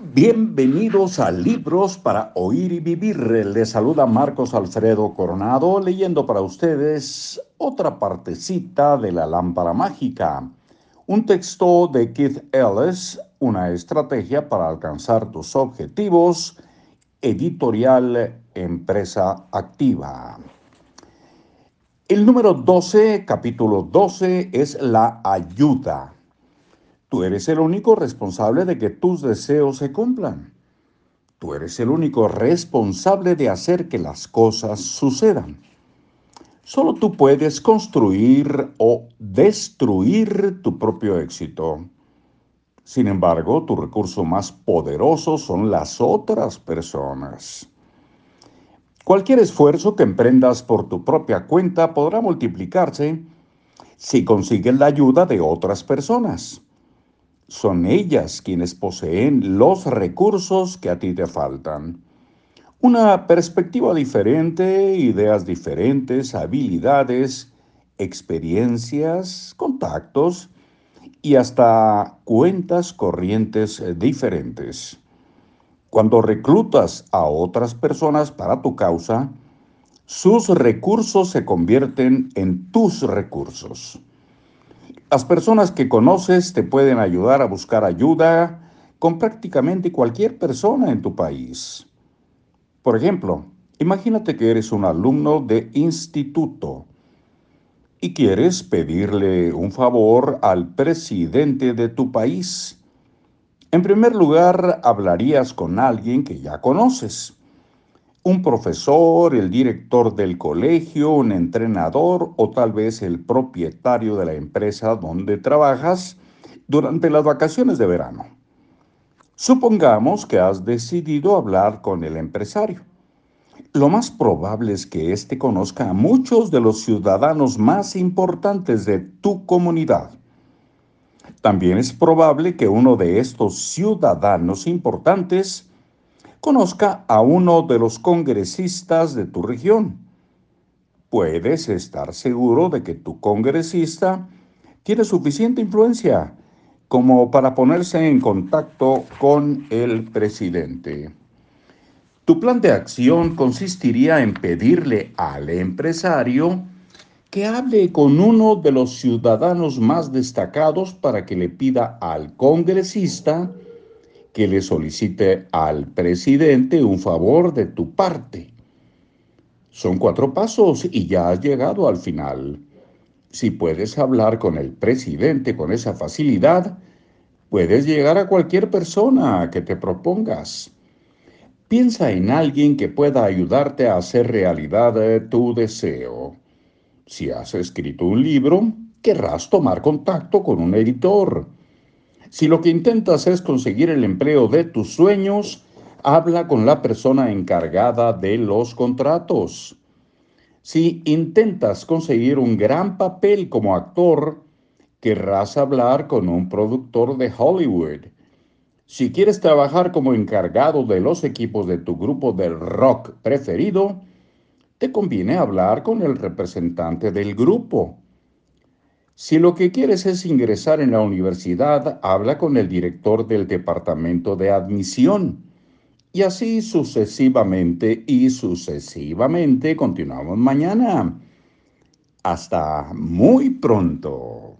Bienvenidos a Libros para Oír y Vivir. Les saluda Marcos Alfredo Coronado leyendo para ustedes otra partecita de la lámpara mágica. Un texto de Keith Ellis, una estrategia para alcanzar tus objetivos, editorial Empresa Activa. El número 12, capítulo 12, es la ayuda. Tú eres el único responsable de que tus deseos se cumplan. Tú eres el único responsable de hacer que las cosas sucedan. Solo tú puedes construir o destruir tu propio éxito. Sin embargo, tu recurso más poderoso son las otras personas. Cualquier esfuerzo que emprendas por tu propia cuenta podrá multiplicarse si consigues la ayuda de otras personas son ellas quienes poseen los recursos que a ti te faltan. Una perspectiva diferente, ideas diferentes, habilidades, experiencias, contactos y hasta cuentas corrientes diferentes. Cuando reclutas a otras personas para tu causa, sus recursos se convierten en tus recursos. Las personas que conoces te pueden ayudar a buscar ayuda con prácticamente cualquier persona en tu país. Por ejemplo, imagínate que eres un alumno de instituto y quieres pedirle un favor al presidente de tu país. En primer lugar, hablarías con alguien que ya conoces un profesor, el director del colegio, un entrenador o tal vez el propietario de la empresa donde trabajas durante las vacaciones de verano. Supongamos que has decidido hablar con el empresario. Lo más probable es que éste conozca a muchos de los ciudadanos más importantes de tu comunidad. También es probable que uno de estos ciudadanos importantes conozca a uno de los congresistas de tu región. Puedes estar seguro de que tu congresista tiene suficiente influencia como para ponerse en contacto con el presidente. Tu plan de acción consistiría en pedirle al empresario que hable con uno de los ciudadanos más destacados para que le pida al congresista que le solicite al presidente un favor de tu parte. Son cuatro pasos y ya has llegado al final. Si puedes hablar con el presidente con esa facilidad, puedes llegar a cualquier persona que te propongas. Piensa en alguien que pueda ayudarte a hacer realidad tu deseo. Si has escrito un libro, querrás tomar contacto con un editor. Si lo que intentas es conseguir el empleo de tus sueños, habla con la persona encargada de los contratos. Si intentas conseguir un gran papel como actor, querrás hablar con un productor de Hollywood. Si quieres trabajar como encargado de los equipos de tu grupo de rock preferido, te conviene hablar con el representante del grupo. Si lo que quieres es ingresar en la universidad, habla con el director del departamento de admisión. Y así sucesivamente y sucesivamente. Continuamos mañana. Hasta muy pronto.